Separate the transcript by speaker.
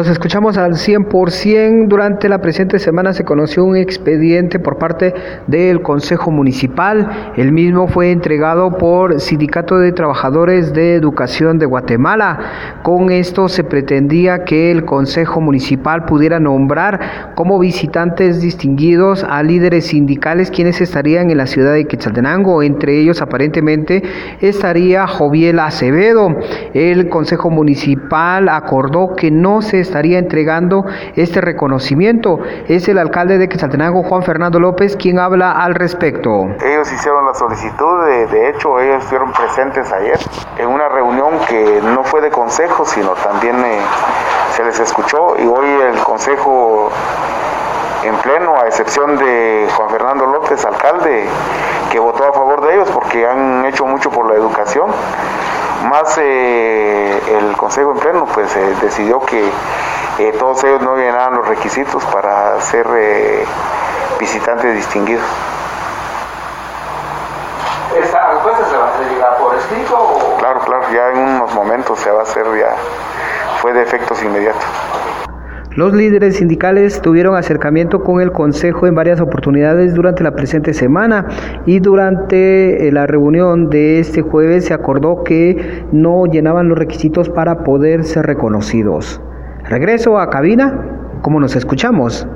Speaker 1: Nos escuchamos al 100%. Durante la presente semana se conoció un expediente por parte del Consejo Municipal. El mismo fue entregado por Sindicato de Trabajadores de Educación de Guatemala. Con esto se pretendía que el Consejo Municipal pudiera nombrar como visitantes distinguidos a líderes sindicales quienes estarían en la ciudad de Quetzaltenango. Entre ellos aparentemente estaría Joviel Acevedo. El Consejo Municipal acordó que no se estaría entregando este reconocimiento. Es el alcalde de Quetzaltenango, Juan Fernando López, quien habla al respecto.
Speaker 2: Ellos hicieron la solicitud, de, hecho ellos estuvieron presentes ayer en una reunión que no fue de consejo, sino también eh, se les escuchó y hoy el consejo en pleno, a excepción de Juan Fernando López, alcalde, que votó a favor de ellos porque han hecho mucho por la educación más eh, el Consejo pleno pues eh, decidió que eh, todos ellos no llenaban los requisitos para ser visitantes distinguidos.
Speaker 3: ¿Esta respuesta se va a llegar por escrito? O...
Speaker 2: Claro, claro, ya en unos momentos se va a hacer, ya fue de efectos inmediatos.
Speaker 1: Los líderes sindicales tuvieron acercamiento con el Consejo en varias oportunidades durante la presente semana y durante eh, la reunión de este jueves se acordó que no llenaban los requisitos para poder ser reconocidos. Regreso a cabina, como nos escuchamos.